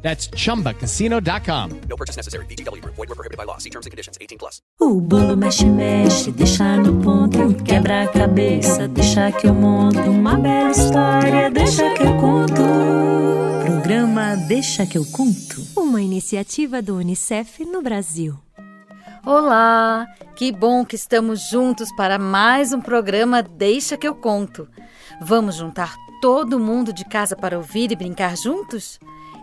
That's chumbacasino.com. No purchase necessary. BGW. Void were prohibited by law. See terms and conditions. 18 plus. O bolo mexe, mexe, deixa no ponto, quebra a cabeça, deixa que eu monto uma bela história, deixa que eu conto. Programa Deixa que eu conto. Uma iniciativa do Unicef no Brasil. Olá! Que bom que estamos juntos para mais um programa Deixa que eu conto. Vamos juntar todo mundo de casa para ouvir e brincar juntos?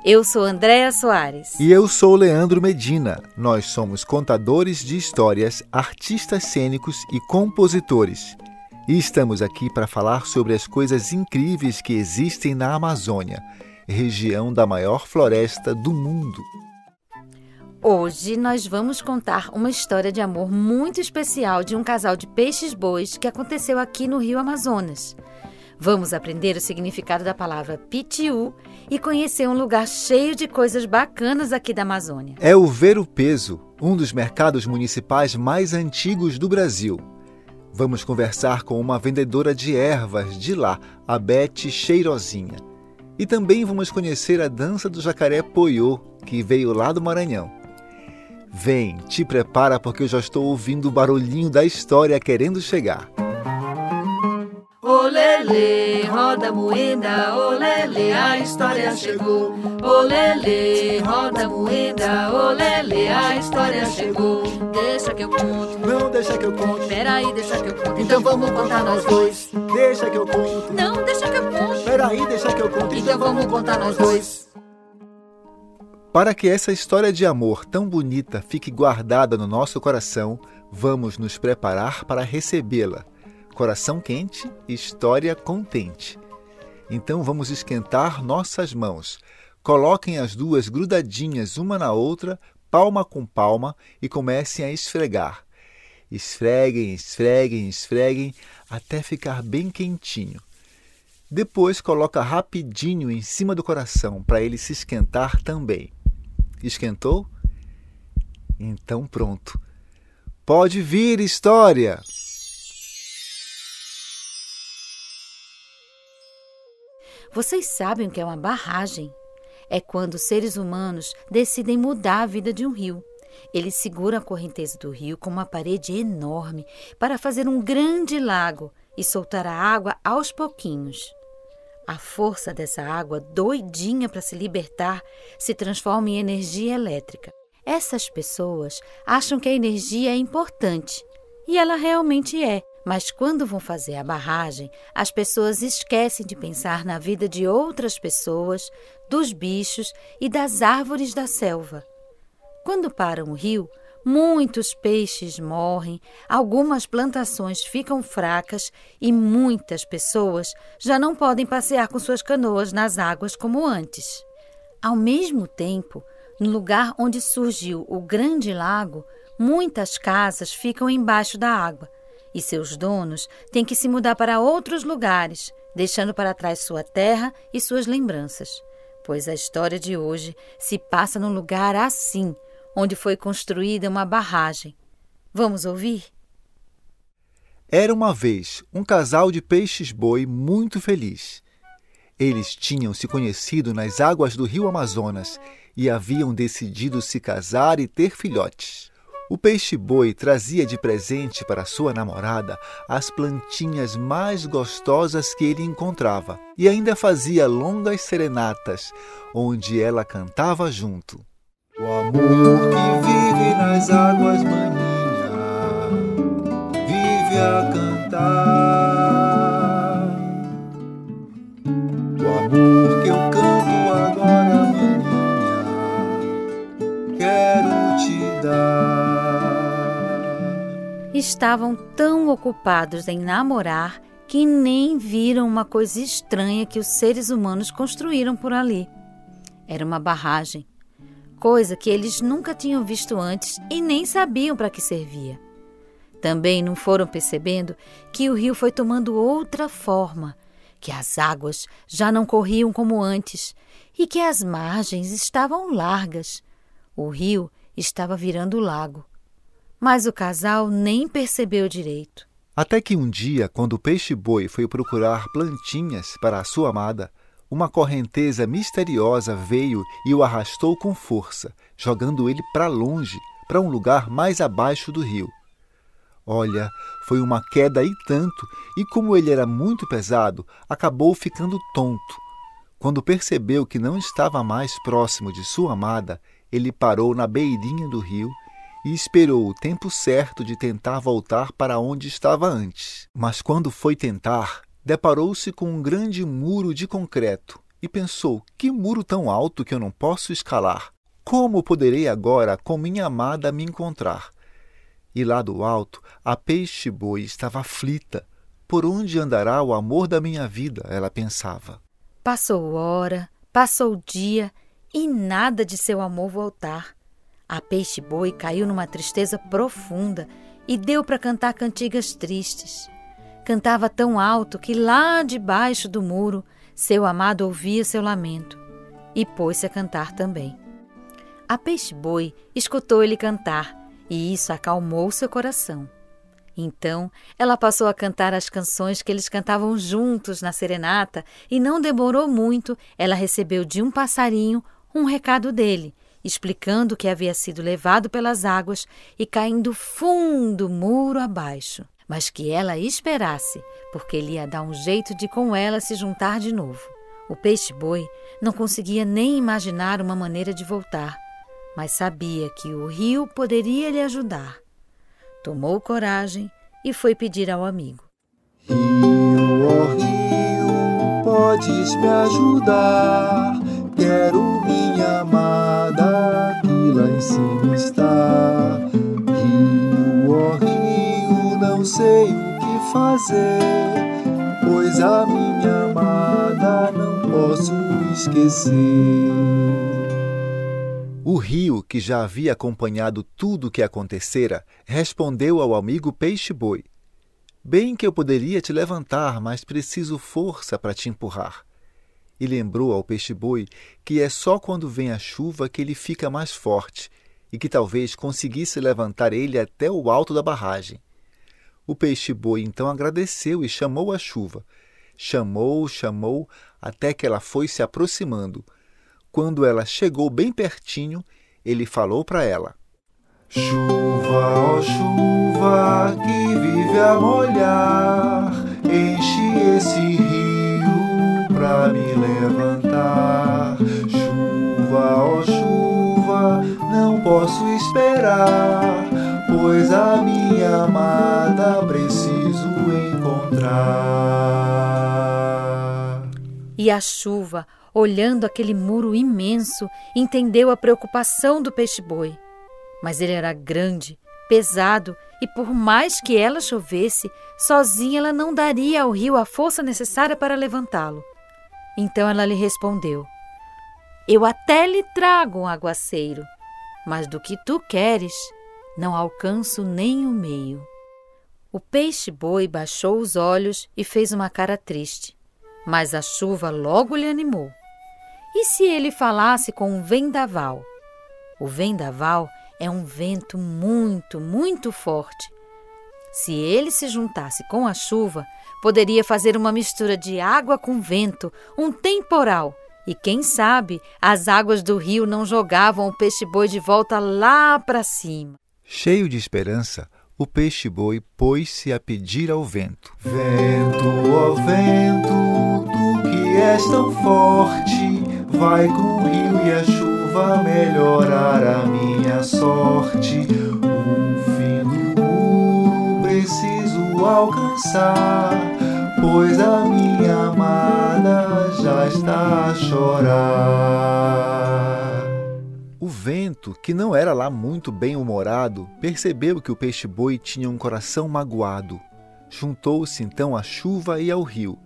Eu sou Andréa Soares. E eu sou Leandro Medina. Nós somos contadores de histórias, artistas cênicos e compositores. E estamos aqui para falar sobre as coisas incríveis que existem na Amazônia, região da maior floresta do mundo. Hoje nós vamos contar uma história de amor muito especial de um casal de peixes-bois que aconteceu aqui no Rio Amazonas. Vamos aprender o significado da palavra pitiu e conhecer um lugar cheio de coisas bacanas aqui da Amazônia. É o Ver Peso, um dos mercados municipais mais antigos do Brasil. Vamos conversar com uma vendedora de ervas de lá, a Bete Cheirosinha. E também vamos conhecer a dança do jacaré Poiô, que veio lá do Maranhão. Vem, te prepara porque eu já estou ouvindo o barulhinho da história querendo chegar. Olele, roda moeda, olele, a história chegou. Olele, roda moeda, olele, a história chegou. Deixa que eu conto. Não deixa que eu conte. Peraí, deixa que eu conto. Então vamos contar nós dois. Deixa que eu conto. Não, deixa que eu conto. Peraí, deixa que eu conte. Então vamos contar nós dois. Para que essa história de amor tão bonita fique guardada no nosso coração, vamos nos preparar para recebê-la. Coração quente, história contente. Então vamos esquentar nossas mãos. Coloquem as duas grudadinhas uma na outra, palma com palma, e comecem a esfregar. Esfreguem, esfreguem, esfreguem até ficar bem quentinho. Depois coloca rapidinho em cima do coração para ele se esquentar também. Esquentou? Então pronto. Pode vir história! Vocês sabem o que é uma barragem? É quando seres humanos decidem mudar a vida de um rio. Eles seguram a correnteza do rio com uma parede enorme para fazer um grande lago e soltar a água aos pouquinhos. A força dessa água, doidinha para se libertar, se transforma em energia elétrica. Essas pessoas acham que a energia é importante, e ela realmente é, mas quando vão fazer a barragem, as pessoas esquecem de pensar na vida de outras pessoas, dos bichos e das árvores da selva. Quando param o rio, muitos peixes morrem, algumas plantações ficam fracas e muitas pessoas já não podem passear com suas canoas nas águas como antes. Ao mesmo tempo, no lugar onde surgiu o Grande Lago, muitas casas ficam embaixo da água e seus donos têm que se mudar para outros lugares, deixando para trás sua terra e suas lembranças. Pois a história de hoje se passa num lugar assim, onde foi construída uma barragem. Vamos ouvir? Era uma vez um casal de peixes-boi muito feliz. Eles tinham se conhecido nas águas do rio Amazonas e haviam decidido se casar e ter filhotes. O peixe-boi trazia de presente para sua namorada as plantinhas mais gostosas que ele encontrava e ainda fazia longas serenatas, onde ela cantava junto. O amor que vive nas águas, Estavam tão ocupados em namorar que nem viram uma coisa estranha que os seres humanos construíram por ali. Era uma barragem. coisa que eles nunca tinham visto antes e nem sabiam para que servia. Também não foram percebendo que o rio foi tomando outra forma, que as águas já não corriam como antes e que as margens estavam largas. O rio estava virando lago. Mas o casal nem percebeu direito. Até que um dia, quando o peixe-boi foi procurar plantinhas para a sua amada, uma correnteza misteriosa veio e o arrastou com força, jogando ele para longe, para um lugar mais abaixo do rio. Olha, foi uma queda e tanto, e como ele era muito pesado, acabou ficando tonto. Quando percebeu que não estava mais próximo de sua amada, ele parou na beirinha do rio e esperou o tempo certo de tentar voltar para onde estava antes. Mas quando foi tentar, deparou-se com um grande muro de concreto e pensou: que muro tão alto que eu não posso escalar? Como poderei agora com minha amada me encontrar? E lá do alto, a peixe-boi estava aflita. Por onde andará o amor da minha vida? Ela pensava. Passou hora, passou dia e nada de seu amor voltar. A peixe-boi caiu numa tristeza profunda e deu para cantar cantigas tristes. Cantava tão alto que lá debaixo do muro seu amado ouvia seu lamento e pôs-se a cantar também. A peixe-boi escutou ele cantar e isso acalmou seu coração. Então ela passou a cantar as canções que eles cantavam juntos na serenata e não demorou muito, ela recebeu de um passarinho um recado dele, explicando que havia sido levado pelas águas e caindo fundo muro abaixo, mas que ela esperasse, porque ele ia dar um jeito de com ela se juntar de novo. O peixe-boi não conseguia nem imaginar uma maneira de voltar mas sabia que o rio poderia lhe ajudar. Tomou coragem e foi pedir ao amigo: Rio, oh rio, podes me ajudar? Quero minha amada lá em cima está. Rio, ó oh rio, não sei o que fazer, pois a minha amada não posso esquecer. O rio, que já havia acompanhado tudo o que acontecera, respondeu ao amigo peixe-boi: Bem que eu poderia te levantar, mas preciso força para te empurrar. E lembrou ao peixe-boi que é só quando vem a chuva que ele fica mais forte e que talvez conseguisse levantar ele até o alto da barragem. O peixe-boi então agradeceu e chamou a chuva. Chamou, chamou, até que ela foi se aproximando quando ela chegou bem pertinho, ele falou para ela: Chuva, ó oh chuva, que vive a molhar, enche esse levantar. Chuva, ó oh chuva, não posso esperar, pois a minha amada preciso encontrar. E a chuva, olhando aquele muro imenso, entendeu a preocupação do peixe-boi. Mas ele era grande, pesado, e por mais que ela chovesse, sozinha ela não daria ao rio a força necessária para levantá-lo. Então ela lhe respondeu: Eu até lhe trago um aguaceiro, mas do que tu queres, não alcanço nem o meio. O peixe-boi baixou os olhos e fez uma cara triste, mas a chuva logo lhe animou. E se ele falasse com um vendaval? O vendaval é um vento muito, muito forte. Se ele se juntasse com a chuva, poderia fazer uma mistura de água com vento, um temporal. E quem sabe as águas do rio não jogavam o peixe-boi de volta lá para cima. Cheio de esperança, o peixe-boi pôs-se a pedir ao vento: Vento, ó vento, tu que és tão forte Vai com o rio e a chuva melhorar a minha sorte. Alcançar, pois a minha amada já está a chorar. O vento, que não era lá muito bem-humorado, percebeu que o peixe-boi tinha um coração magoado. Juntou-se então à chuva e ao rio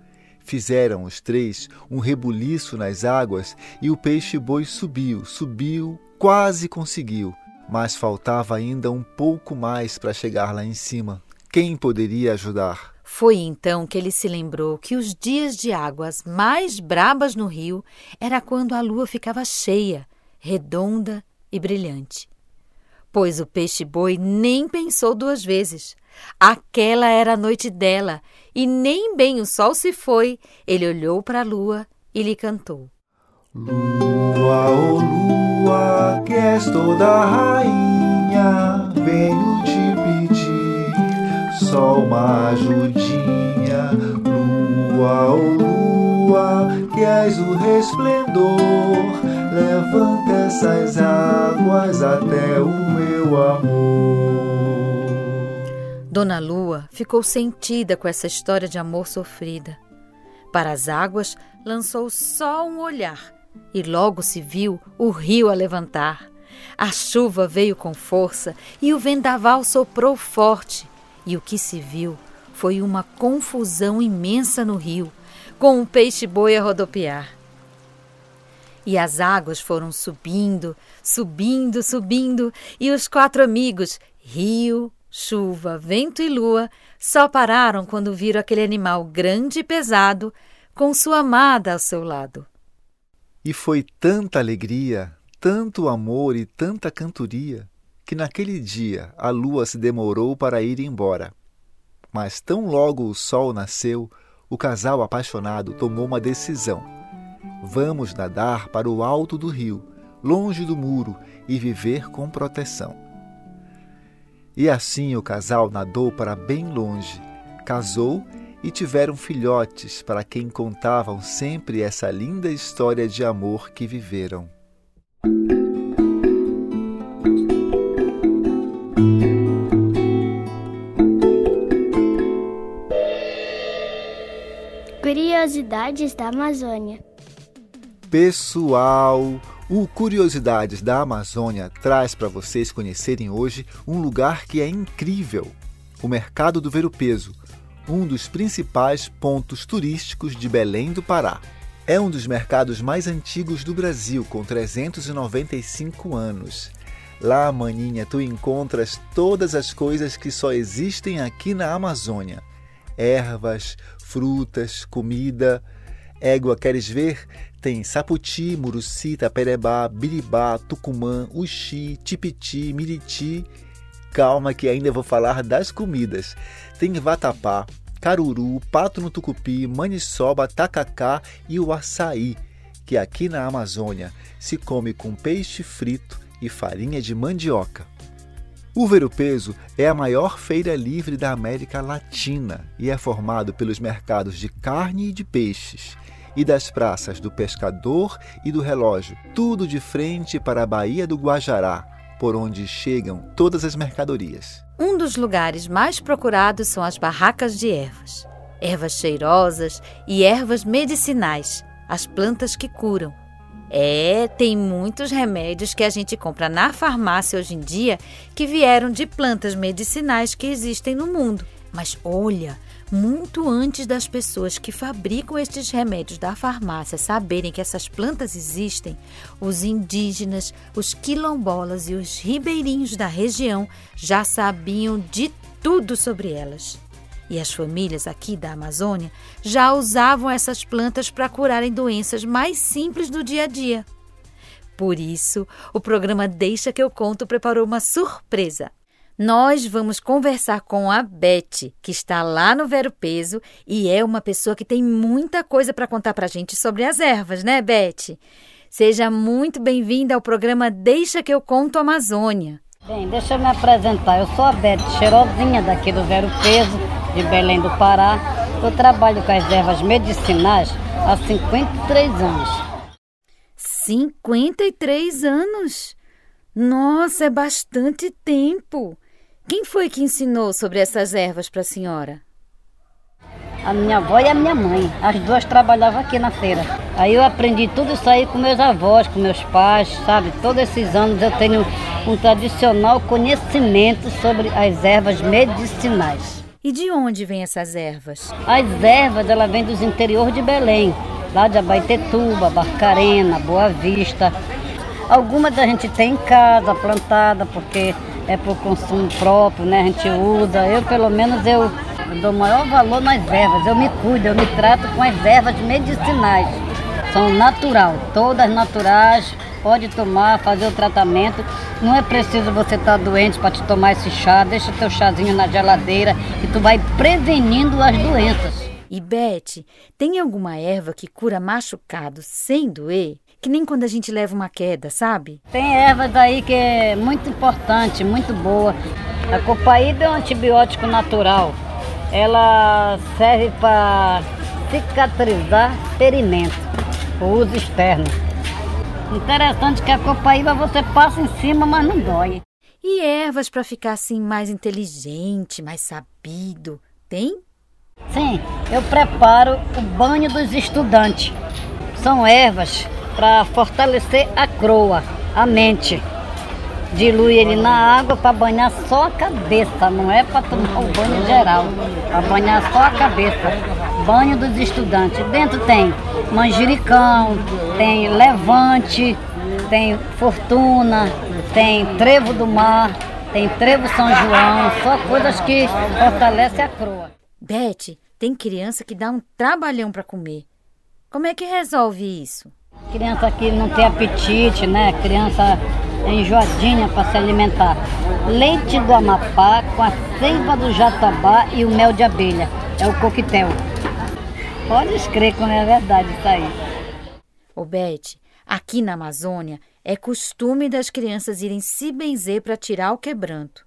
Fizeram os três um rebuliço nas águas e o peixe-boi subiu, subiu, quase conseguiu, mas faltava ainda um pouco mais para chegar lá em cima. Quem poderia ajudar? Foi então que ele se lembrou que os dias de águas mais brabas no rio era quando a lua ficava cheia, redonda e brilhante. Pois o peixe-boi nem pensou duas vezes. Aquela era a noite dela, e nem bem o sol se foi, ele olhou para a lua e lhe cantou: Lua, oh lua, que és toda rainha, venho te pedir só uma ajudinha. Lua, oh lua, que és o resplendor, levanta essas águas até o meu amor. Dona Lua ficou sentida com essa história de amor sofrida. Para as águas, lançou só um olhar e logo se viu o rio a levantar. A chuva veio com força e o vendaval soprou forte. E o que se viu foi uma confusão imensa no rio, com um peixe-boi a rodopiar. E as águas foram subindo, subindo, subindo, e os quatro amigos, rio, Chuva, vento e lua só pararam quando viram aquele animal grande e pesado com sua amada ao seu lado. E foi tanta alegria, tanto amor e tanta cantoria, que naquele dia a lua se demorou para ir embora. Mas tão logo o sol nasceu, o casal apaixonado tomou uma decisão. Vamos nadar para o alto do rio, longe do muro, e viver com proteção. E assim o casal nadou para bem longe, casou e tiveram filhotes para quem contavam sempre essa linda história de amor que viveram. Curiosidades da Amazônia. Pessoal, o Curiosidades da Amazônia traz para vocês conhecerem hoje um lugar que é incrível: o Mercado do Ver-o-Peso, um dos principais pontos turísticos de Belém do Pará. É um dos mercados mais antigos do Brasil, com 395 anos. Lá, maninha, tu encontras todas as coisas que só existem aqui na Amazônia: ervas, frutas, comida. Égua, queres ver? Tem saputi, muruci, taperebá, biribá, tucumã, uxi, tipiti, miriti. Calma que ainda vou falar das comidas. Tem vatapá, caruru, pato no tucupi, maniçoba, tacacá e o açaí, que aqui na Amazônia se come com peixe frito e farinha de mandioca. O Ver-o-Peso é a maior feira livre da América Latina e é formado pelos mercados de carne e de peixes e das praças do Pescador e do Relógio, tudo de frente para a Baía do Guajará, por onde chegam todas as mercadorias. Um dos lugares mais procurados são as barracas de ervas. Ervas cheirosas e ervas medicinais, as plantas que curam. É, tem muitos remédios que a gente compra na farmácia hoje em dia que vieram de plantas medicinais que existem no mundo. Mas olha, muito antes das pessoas que fabricam estes remédios da farmácia saberem que essas plantas existem, os indígenas, os quilombolas e os ribeirinhos da região já sabiam de tudo sobre elas. E as famílias aqui da Amazônia já usavam essas plantas para curarem doenças mais simples do dia a dia. Por isso, o programa Deixa que eu conto preparou uma surpresa nós vamos conversar com a Beth, que está lá no Vero Peso e é uma pessoa que tem muita coisa para contar para a gente sobre as ervas, né, Beth? Seja muito bem-vinda ao programa Deixa que eu conto Amazônia. Bem, deixa eu me apresentar. Eu sou a Beth, cheirosinha daqui do Vero Peso, de Belém do Pará. Eu trabalho com as ervas medicinais há 53 anos. 53 anos? Nossa, é bastante tempo. Quem foi que ensinou sobre essas ervas para a senhora? A minha avó e a minha mãe. As duas trabalhavam aqui na feira. Aí eu aprendi tudo isso aí com meus avós, com meus pais, sabe? Todos esses anos eu tenho um tradicional conhecimento sobre as ervas medicinais. E de onde vêm essas ervas? As ervas, ela vem dos interiores de Belém, lá de Abaitetuba, Barcarena, Boa Vista. Algumas a gente tem em casa, plantada, porque é por consumo próprio, né? A gente usa. Eu, pelo menos, eu dou maior valor nas ervas. Eu me cuido, eu me trato com as ervas medicinais. São natural, todas naturais, pode tomar, fazer o tratamento. Não é preciso você estar tá doente para te tomar esse chá. Deixa teu chazinho na geladeira e tu vai prevenindo as doenças. E Beth, tem alguma erva que cura machucado sem doer? Que nem quando a gente leva uma queda, sabe? Tem ervas aí que é muito importante, muito boa. A copaíba é um antibiótico natural. Ela serve para cicatrizar ferimento, o uso externo. Interessante que a copaíba você passa em cima, mas não dói. E ervas para ficar assim mais inteligente, mais sabido, tem? Sim, eu preparo o banho dos estudantes. São ervas para fortalecer a croa, a mente. Dilui ele na água para banhar só a cabeça, não é para tomar o banho geral, para banhar só a cabeça. Banho dos estudantes. Dentro tem manjericão, tem levante, tem fortuna, tem trevo do mar, tem trevo São João, só coisas que fortalecem a croa. Beth, tem criança que dá um trabalhão para comer. Como é que resolve isso? Criança que não tem apetite, né? Criança enjoadinha para se alimentar. Leite do Amapá com a seiva do jatobá e o mel de abelha. É o coquetel. Pode escrever como é verdade isso aí. Ô Beth, aqui na Amazônia é costume das crianças irem se benzer para tirar o quebranto.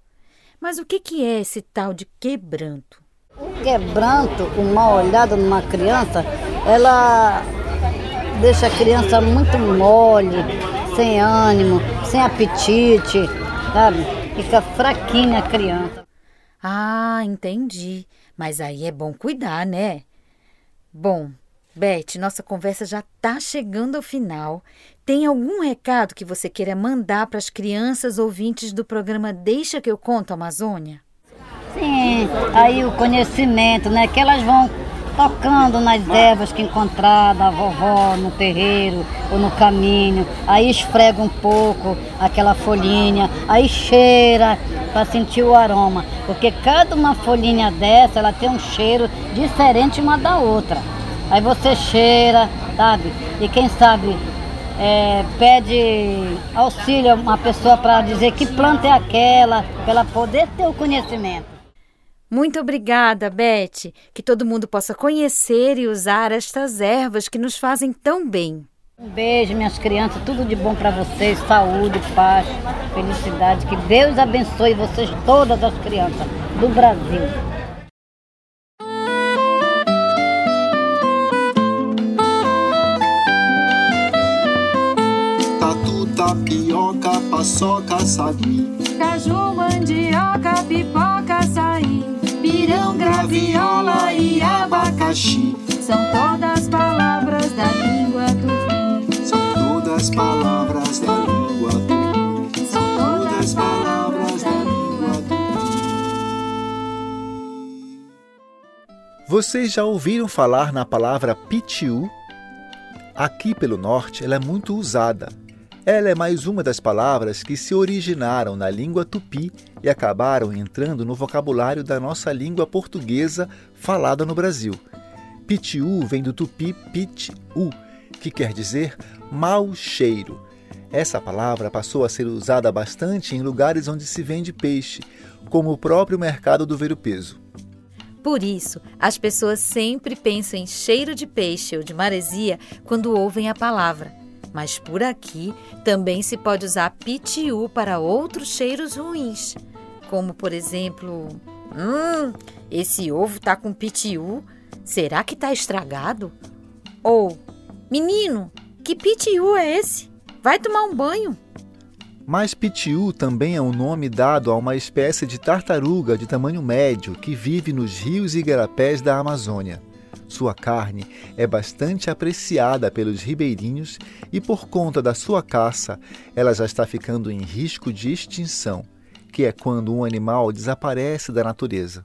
Mas o que, que é esse tal de quebranto? O quebranto, uma olhada numa criança, ela deixa a criança muito mole, sem ânimo, sem apetite, sabe? Fica fraquinha a criança. Ah, entendi. Mas aí é bom cuidar, né? Bom, Beth, nossa conversa já está chegando ao final. Tem algum recado que você queira mandar para as crianças ouvintes do programa Deixa que eu conto Amazônia? Sim, aí o conhecimento, né? Que elas vão tocando nas ervas que encontrar da vovó no terreiro ou no caminho. Aí esfrega um pouco aquela folhinha, aí cheira para sentir o aroma, porque cada uma folhinha dessa ela tem um cheiro diferente uma da outra. Aí você cheira, sabe? E quem sabe é, pede auxílio a uma pessoa para dizer que planta é aquela, para ela poder ter o conhecimento. Muito obrigada, Beth. Que todo mundo possa conhecer e usar estas ervas que nos fazem tão bem. Um beijo, minhas crianças. Tudo de bom para vocês. Saúde, paz, felicidade. Que Deus abençoe vocês, todas as crianças do Brasil. Tatu, tapioca, paçoca, sabi. Caju, mandioca, pipoca, açaí. Pirão, graviola e abacaxi. São todas palavras da língua tupi. São todas palavras da língua tupi. São todas palavras da língua tupi. Vocês já ouviram falar na palavra pitiu? Aqui pelo norte ela é muito usada. Ela é mais uma das palavras que se originaram na língua tupi e acabaram entrando no vocabulário da nossa língua portuguesa falada no Brasil. Pitiu vem do tupi pitiu, que quer dizer mau cheiro. Essa palavra passou a ser usada bastante em lugares onde se vende peixe, como o próprio mercado do Ver Peso. Por isso, as pessoas sempre pensam em cheiro de peixe ou de maresia quando ouvem a palavra. Mas por aqui também se pode usar pitiu para outros cheiros ruins, como por exemplo, hum, esse ovo tá com pitiu, será que tá estragado? Ou, menino, que pitiu é esse? Vai tomar um banho. Mas pitiu também é um nome dado a uma espécie de tartaruga de tamanho médio que vive nos rios e igarapés da Amazônia. Sua carne é bastante apreciada pelos ribeirinhos e, por conta da sua caça, ela já está ficando em risco de extinção, que é quando um animal desaparece da natureza.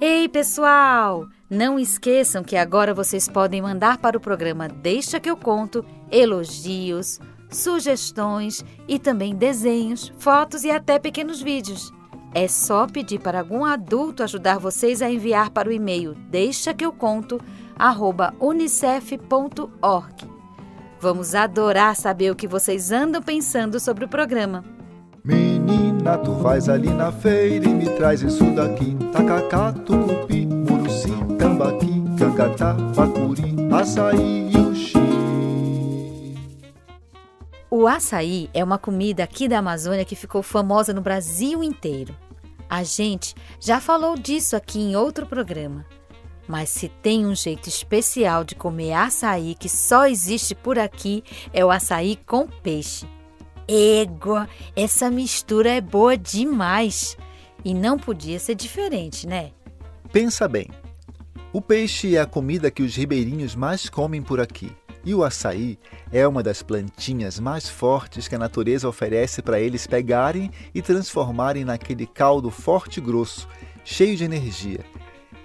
Ei, pessoal! Não esqueçam que agora vocês podem mandar para o programa Deixa que eu conto elogios, sugestões e também desenhos, fotos e até pequenos vídeos. É só pedir para algum adulto ajudar vocês a enviar para o e-mail deixa que eu conto unicef.org. Vamos adorar saber o que vocês andam pensando sobre o programa. Menina, tu vais ali na feira e me traz isso daqui. Tacacá, tucupi, muruci, tambaqui, cangatá, bacuri, açaí e uxi. O açaí é uma comida aqui da Amazônia que ficou famosa no Brasil inteiro. A gente já falou disso aqui em outro programa. Mas se tem um jeito especial de comer açaí que só existe por aqui, é o açaí com peixe. Égua, essa mistura é boa demais. E não podia ser diferente, né? Pensa bem. O peixe é a comida que os ribeirinhos mais comem por aqui. E o açaí é uma das plantinhas mais fortes que a natureza oferece para eles pegarem e transformarem naquele caldo forte e grosso, cheio de energia.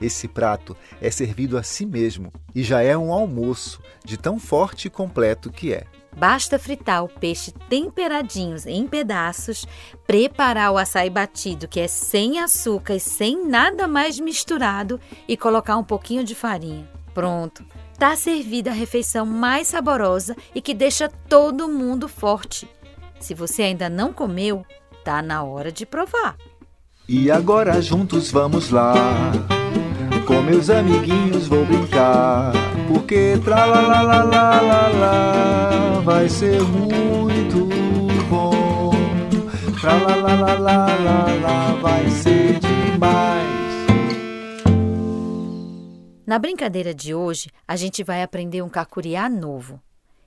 Esse prato é servido a si mesmo e já é um almoço de tão forte e completo que é. Basta fritar o peixe temperadinhos em pedaços, preparar o açaí batido, que é sem açúcar e sem nada mais misturado, e colocar um pouquinho de farinha. Pronto! Tá servida a refeição mais saborosa e que deixa todo mundo forte. Se você ainda não comeu, tá na hora de provar. E agora juntos vamos lá. Com meus amiguinhos vou brincar. Porque tra la la la la la la vai ser muito bom. Tra la la la la la la vai ser demais. Na brincadeira de hoje, a gente vai aprender um cacuriá novo.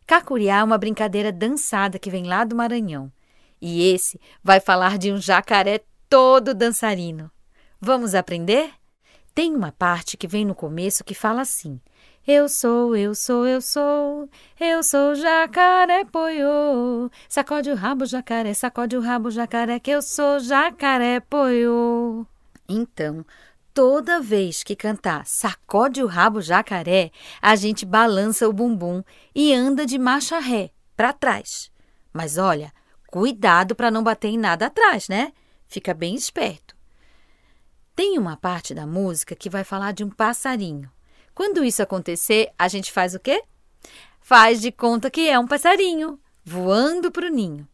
Cacuriá é uma brincadeira dançada que vem lá do Maranhão. E esse vai falar de um jacaré todo dançarino. Vamos aprender? Tem uma parte que vem no começo que fala assim: Eu sou, eu sou, eu sou, eu sou jacaré poiô. Sacode o rabo, jacaré, sacode o rabo, jacaré, que eu sou jacaré poiô. Então, toda vez que cantar Sacode o Rabo Jacaré, a gente balança o bumbum e anda de marcha ré, para trás. Mas olha, cuidado para não bater em nada atrás, né? Fica bem esperto. Tem uma parte da música que vai falar de um passarinho. Quando isso acontecer, a gente faz o quê? Faz de conta que é um passarinho voando para o ninho.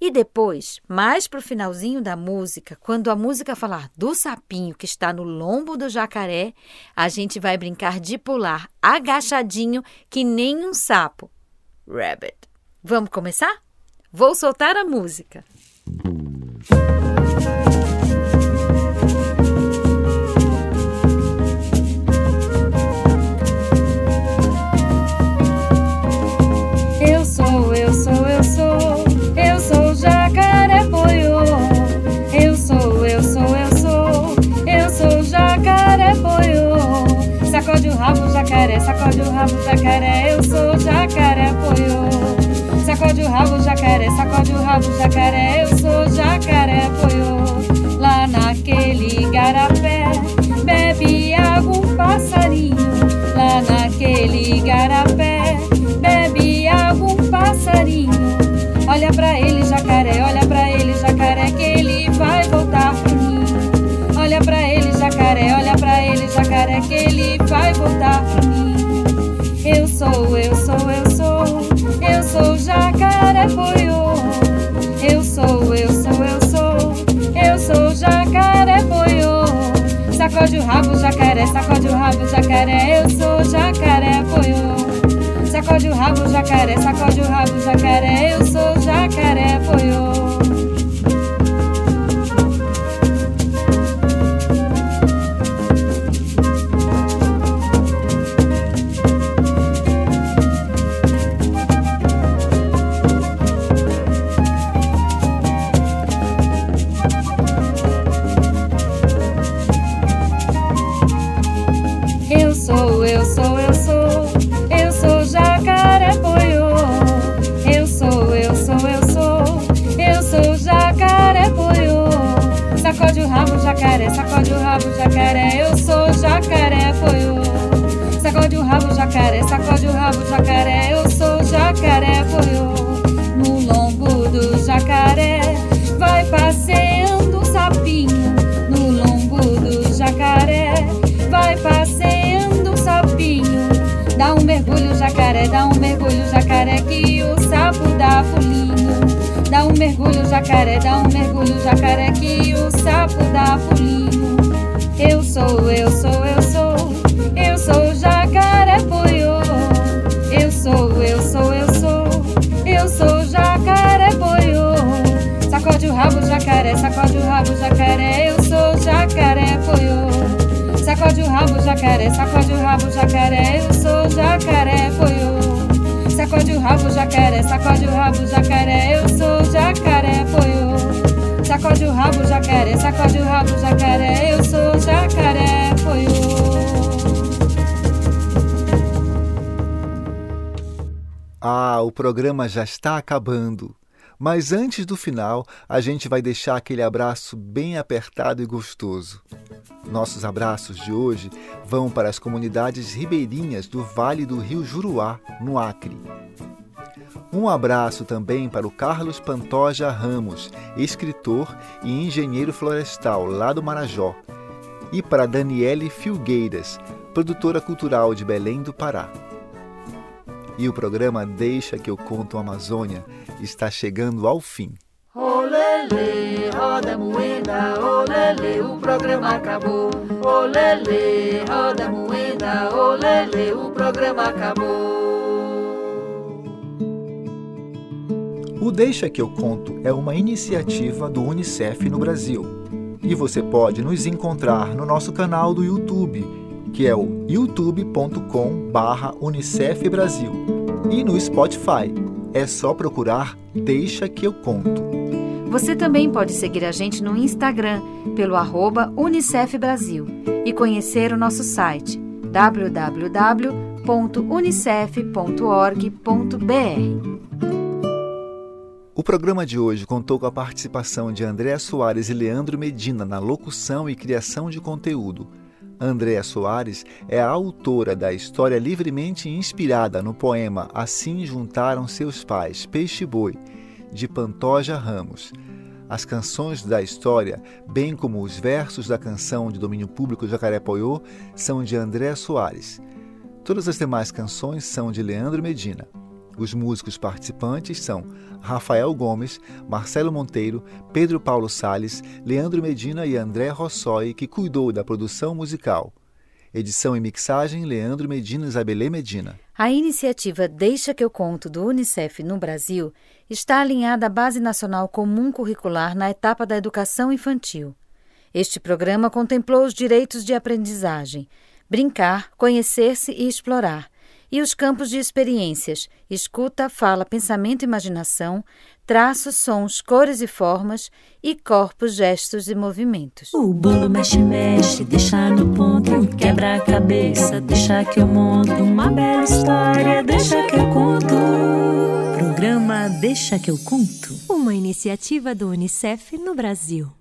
E depois, mais para o finalzinho da música, quando a música falar do sapinho que está no lombo do jacaré, a gente vai brincar de pular agachadinho que nem um sapo. Rabbit. Vamos começar? Vou soltar a música. Sacode o rabo, jacaré, eu sou jacaré poiô. Sacode o rabo, jacaré, sacode o rabo, jacaré, eu sou jacaré poiô. Lá naquele garapé, bebe água um passarinho. Lá naquele garapé, bebe água um passarinho. Olha pra ele, jacaré, olha pra ele, jacaré, que ele vai voltar pro ninho. Olha pra ele, jacaré, olha pra ele, jacaré, que ele vai voltar pro ninho. Sou, eu sou, eu sou, eu sou jacaré poiô. Eu sou, eu sou, eu sou, eu sou jacaré poiô. Sacode o rabo, jacaré, sacode o rabo, jacaré, eu sou jacaré poiô. Sacode o rabo, jacaré, sacode o rabo, jacaré, eu sou jacaré sacode o rabo, jacaré, eu sou jacaré, apoiou. Sacode o rabo, jacaré, sacode o rabo, jacaré, eu jacaré, dá um mergulho, jacaré, que o sapo dá pulinho. Eu sou, eu sou, eu sou, eu sou jacaré poiô. Eu sou, eu sou, eu sou, eu sou jacaré poiô. Sacode o rabo, jacaré, sacode o rabo, jacaré, eu sou jacaré poiô. Sacode o rabo, jacaré, sacode o rabo, jacaré, eu sou jacaré poiô. Sacode o rabo, jacaré, sacode o rabo, jacaré, eu sou jacaré poiô. Sacode o rabo, jacaré, sacode o rabo, jacaré, eu sou jacaré poiô. Ah, o programa já está acabando. Mas antes do final, a gente vai deixar aquele abraço bem apertado e gostoso. Nossos abraços de hoje vão para as comunidades ribeirinhas do Vale do Rio Juruá, no Acre. Um abraço também para o Carlos Pantoja Ramos, escritor e engenheiro florestal lá do Marajó, e para Daniele Filgueiras, produtora cultural de Belém do Pará. E o programa Deixa que eu conto a Amazônia está chegando ao fim. Olele, roda moeda, olele, o programa acabou. Olele, roda moeda, olele, o programa acabou. O Deixa que eu conto é uma iniciativa do UNICEF no Brasil. E você pode nos encontrar no nosso canal do YouTube, que é o youtube.com/unicef Brasil, e no Spotify. É só procurar Deixa que eu conto. Você também pode seguir a gente no Instagram pelo arroba Unicef Brasil e conhecer o nosso site www.unicef.org.br. O programa de hoje contou com a participação de Andréa Soares e Leandro Medina na locução e criação de conteúdo. Andréa Soares é a autora da história livremente inspirada no poema Assim Juntaram Seus Pais, Peixe Boi, de Pantoja Ramos. As canções da história, bem como os versos da canção de domínio público Jacaré Poiô, são de Andréa Soares. Todas as demais canções são de Leandro Medina. Os músicos participantes são Rafael Gomes, Marcelo Monteiro, Pedro Paulo Sales, Leandro Medina e André Rossoi, que cuidou da produção musical. Edição e mixagem Leandro Medina e Isabelê Medina. A iniciativa Deixa que eu conto do Unicef no Brasil está alinhada à Base Nacional Comum Curricular na etapa da educação infantil. Este programa contemplou os direitos de aprendizagem, brincar, conhecer-se e explorar e os campos de experiências, escuta, fala, pensamento e imaginação, traços, sons, cores e formas, e corpos, gestos e movimentos. O bolo mexe, mexe, deixa no ponto, quebra a cabeça, deixa que eu monto uma bela história, deixa que eu conto. Programa Deixa que eu conto. Uma iniciativa do Unicef no Brasil.